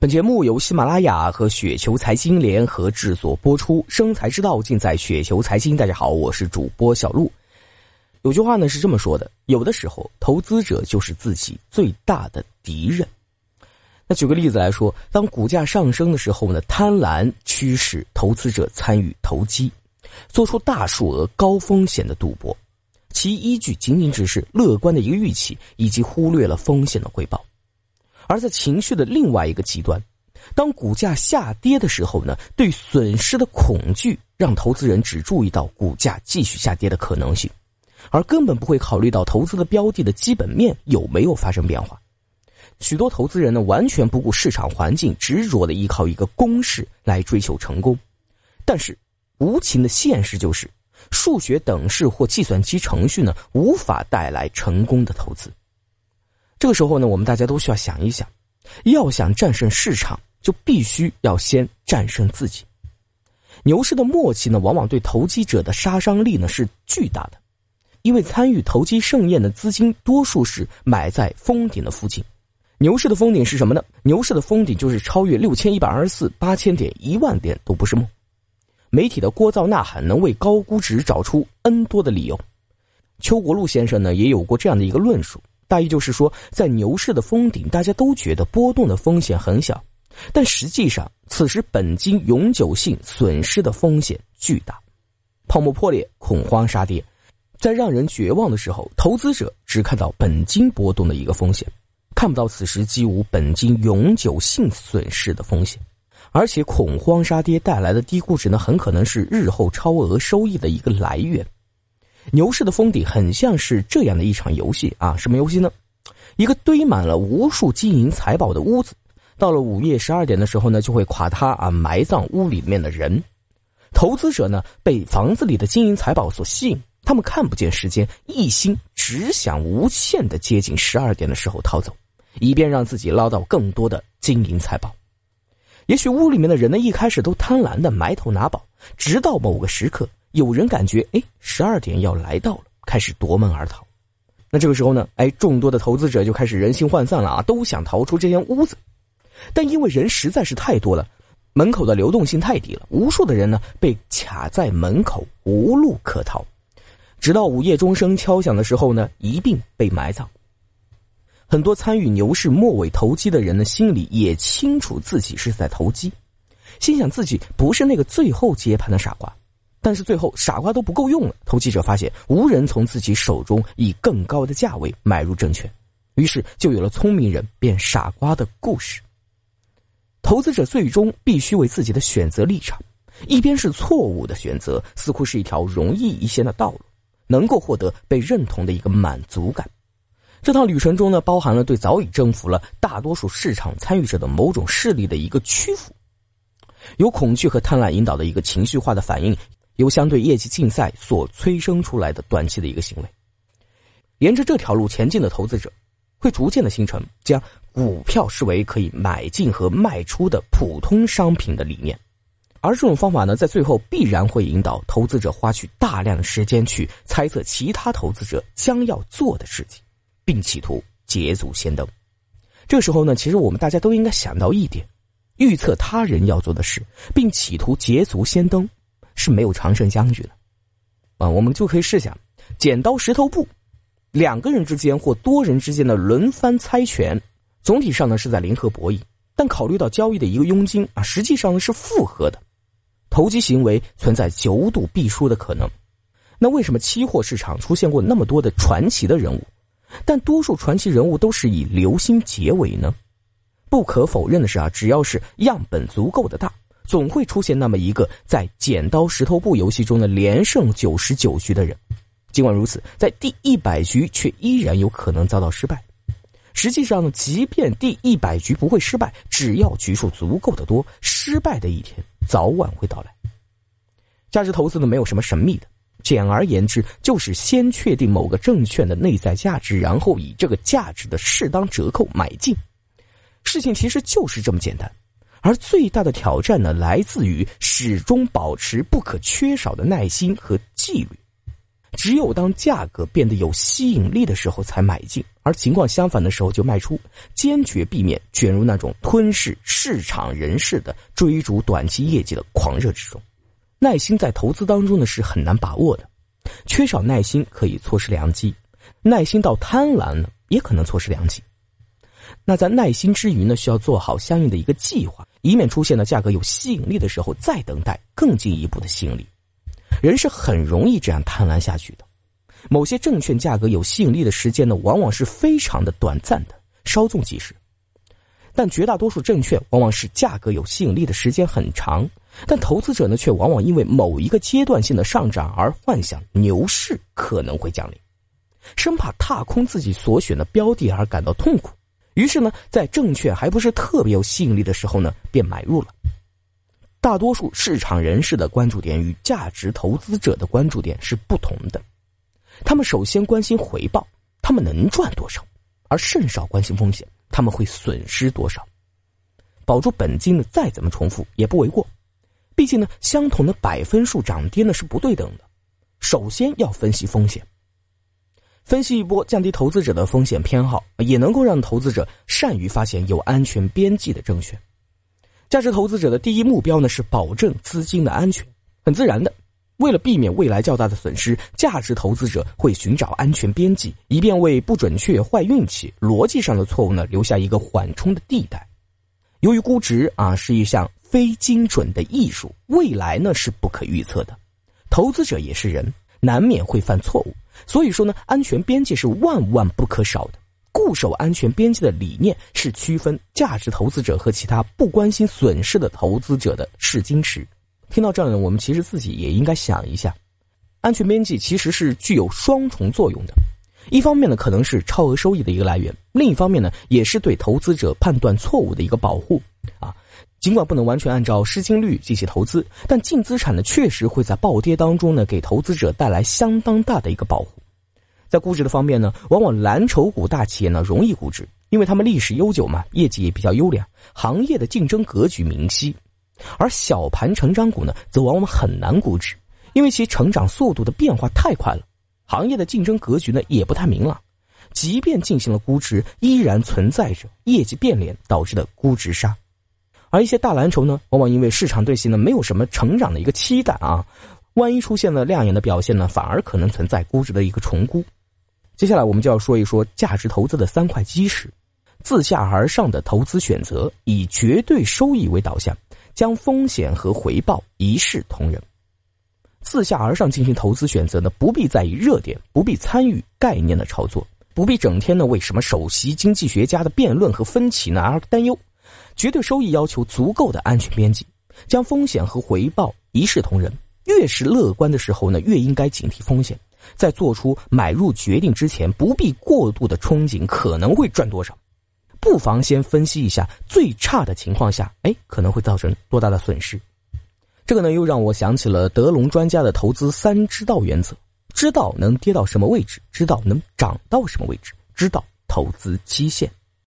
本节目由喜马拉雅和雪球财经联合制作播出，生财之道尽在雪球财经。大家好，我是主播小璐。有句话呢是这么说的：有的时候，投资者就是自己最大的敌人。那举个例子来说，当股价上升的时候呢，贪婪驱使投资者参与投机，做出大数额高风险的赌博，其依据仅仅只是乐观的一个预期，以及忽略了风险的回报。而在情绪的另外一个极端，当股价下跌的时候呢，对损失的恐惧让投资人只注意到股价继续下跌的可能性，而根本不会考虑到投资的标的的基本面有没有发生变化。许多投资人呢，完全不顾市场环境，执着的依靠一个公式来追求成功。但是，无情的现实就是，数学等式或计算机程序呢，无法带来成功的投资。这个时候呢，我们大家都需要想一想，要想战胜市场，就必须要先战胜自己。牛市的末期呢，往往对投机者的杀伤力呢是巨大的，因为参与投机盛宴的资金多数是买在封顶的附近。牛市的封顶是什么呢？牛市的封顶就是超越六千一百二十四、八千点、一万点都不是梦。媒体的聒噪呐喊能为高估值找出 N 多的理由。邱国禄先生呢也有过这样的一个论述。大意就是说，在牛市的封顶，大家都觉得波动的风险很小，但实际上，此时本金永久性损失的风险巨大。泡沫破裂，恐慌杀跌，在让人绝望的时候，投资者只看到本金波动的一个风险，看不到此时几无本金永久性损失的风险。而且，恐慌杀跌带来的低估值呢，很可能是日后超额收益的一个来源。牛市的封顶很像是这样的一场游戏啊，什么游戏呢？一个堆满了无数金银财宝的屋子，到了午夜十二点的时候呢，就会垮塌啊，埋葬屋里面的人。投资者呢，被房子里的金银财宝所吸引，他们看不见时间，一心只想无限的接近十二点的时候逃走，以便让自己捞到更多的金银财宝。也许屋里面的人呢，一开始都贪婪的埋头拿宝，直到某个时刻。有人感觉，哎，十二点要来到了，开始夺门而逃。那这个时候呢，哎，众多的投资者就开始人心涣散了啊，都想逃出这间屋子。但因为人实在是太多了，门口的流动性太低了，无数的人呢被卡在门口，无路可逃。直到午夜钟声敲响的时候呢，一并被埋葬。很多参与牛市末尾投机的人呢，心里也清楚自己是在投机，心想自己不是那个最后接盘的傻瓜。但是最后傻瓜都不够用了，投机者发现无人从自己手中以更高的价位买入证券，于是就有了聪明人变傻瓜的故事。投资者最终必须为自己的选择立场，一边是错误的选择，似乎是一条容易一些的道路，能够获得被认同的一个满足感。这趟旅程中呢，包含了对早已征服了大多数市场参与者的某种势力的一个屈服，有恐惧和贪婪引导的一个情绪化的反应。由相对业绩竞赛所催生出来的短期的一个行为，沿着这条路前进的投资者，会逐渐的形成将股票视为可以买进和卖出的普通商品的理念，而这种方法呢，在最后必然会引导投资者花去大量的时间去猜测其他投资者将要做的事情，并企图捷足先登。这时候呢，其实我们大家都应该想到一点：预测他人要做的事，并企图捷足先登。是没有常胜将军的，啊，我们就可以试想，剪刀石头布，两个人之间或多人之间的轮番猜拳，总体上呢是在零和博弈，但考虑到交易的一个佣金啊，实际上是复合的，投机行为存在九赌必输的可能。那为什么期货市场出现过那么多的传奇的人物，但多数传奇人物都是以流星结尾呢？不可否认的是啊，只要是样本足够的大。总会出现那么一个在剪刀石头布游戏中的连胜九十九局的人，尽管如此，在第一百局却依然有可能遭到失败。实际上，即便第一百局不会失败，只要局数足够的多，失败的一天早晚会到来。价值投资呢，没有什么神秘的，简而言之，就是先确定某个证券的内在价值，然后以这个价值的适当折扣买进。事情其实就是这么简单。而最大的挑战呢，来自于始终保持不可缺少的耐心和纪律。只有当价格变得有吸引力的时候才买进，而情况相反的时候就卖出，坚决避免卷入那种吞噬市场人士的追逐短期业绩的狂热之中。耐心在投资当中呢是很难把握的，缺少耐心可以错失良机，耐心到贪婪呢也可能错失良机。那在耐心之余呢，需要做好相应的一个计划，以免出现了价格有吸引力的时候再等待更进一步的吸引力。人是很容易这样贪婪下去的。某些证券价格有吸引力的时间呢，往往是非常的短暂的，稍纵即逝；但绝大多数证券往往是价格有吸引力的时间很长，但投资者呢，却往往因为某一个阶段性的上涨而幻想牛市可能会降临，生怕踏空自己所选的标的而感到痛苦，于是呢，在证券还不是特别有吸引力的时候呢，便买入了。大多数市场人士的关注点与价值投资者的关注点是不同的，他们首先关心回报，他们能赚多少，而甚少关心风险，他们会损失多少。保住本金呢，再怎么重复也不为过。毕竟呢，相同的百分数涨跌呢是不对等的。首先要分析风险，分析一波降低投资者的风险偏好，也能够让投资者善于发现有安全边际的证券。价值投资者的第一目标呢是保证资金的安全，很自然的，为了避免未来较大的损失，价值投资者会寻找安全边际，以便为不准确、坏运气、逻辑上的错误呢留下一个缓冲的地带。由于估值啊是一项非精准的艺术，未来呢是不可预测的，投资者也是人，难免会犯错误，所以说呢，安全边际是万万不可少的。固守安全边际的理念是区分价值投资者和其他不关心损失的投资者的试金石。听到这儿呢，我们其实自己也应该想一下，安全边际其实是具有双重作用的。一方面呢，可能是超额收益的一个来源；另一方面呢，也是对投资者判断错误的一个保护。啊，尽管不能完全按照失金率进行投资，但净资产呢，确实会在暴跌当中呢，给投资者带来相当大的一个保护。在估值的方面呢，往往蓝筹股大企业呢容易估值，因为他们历史悠久嘛，业绩也比较优良，行业的竞争格局明晰；而小盘成长股呢，则往往很难估值，因为其成长速度的变化太快了，行业的竞争格局呢也不太明朗，即便进行了估值，依然存在着业绩变脸导致的估值杀。而一些大蓝筹呢，往往因为市场对其呢没有什么成长的一个期待啊，万一出现了亮眼的表现呢，反而可能存在估值的一个重估。接下来我们就要说一说价值投资的三块基石：自下而上的投资选择，以绝对收益为导向，将风险和回报一视同仁。自下而上进行投资选择呢，不必在意热点，不必参与概念的炒作，不必整天呢为什么首席经济学家的辩论和分歧呢而担忧。绝对收益要求足够的安全边际，将风险和回报一视同仁。越是乐观的时候呢，越应该警惕风险。在做出买入决定之前，不必过度的憧憬可能会赚多少，不妨先分析一下最差的情况下，哎，可能会造成多大的损失。这个呢，又让我想起了德隆专家的投资三知道原则：知道能跌到什么位置，知道能涨到什么位置，知道投资期限。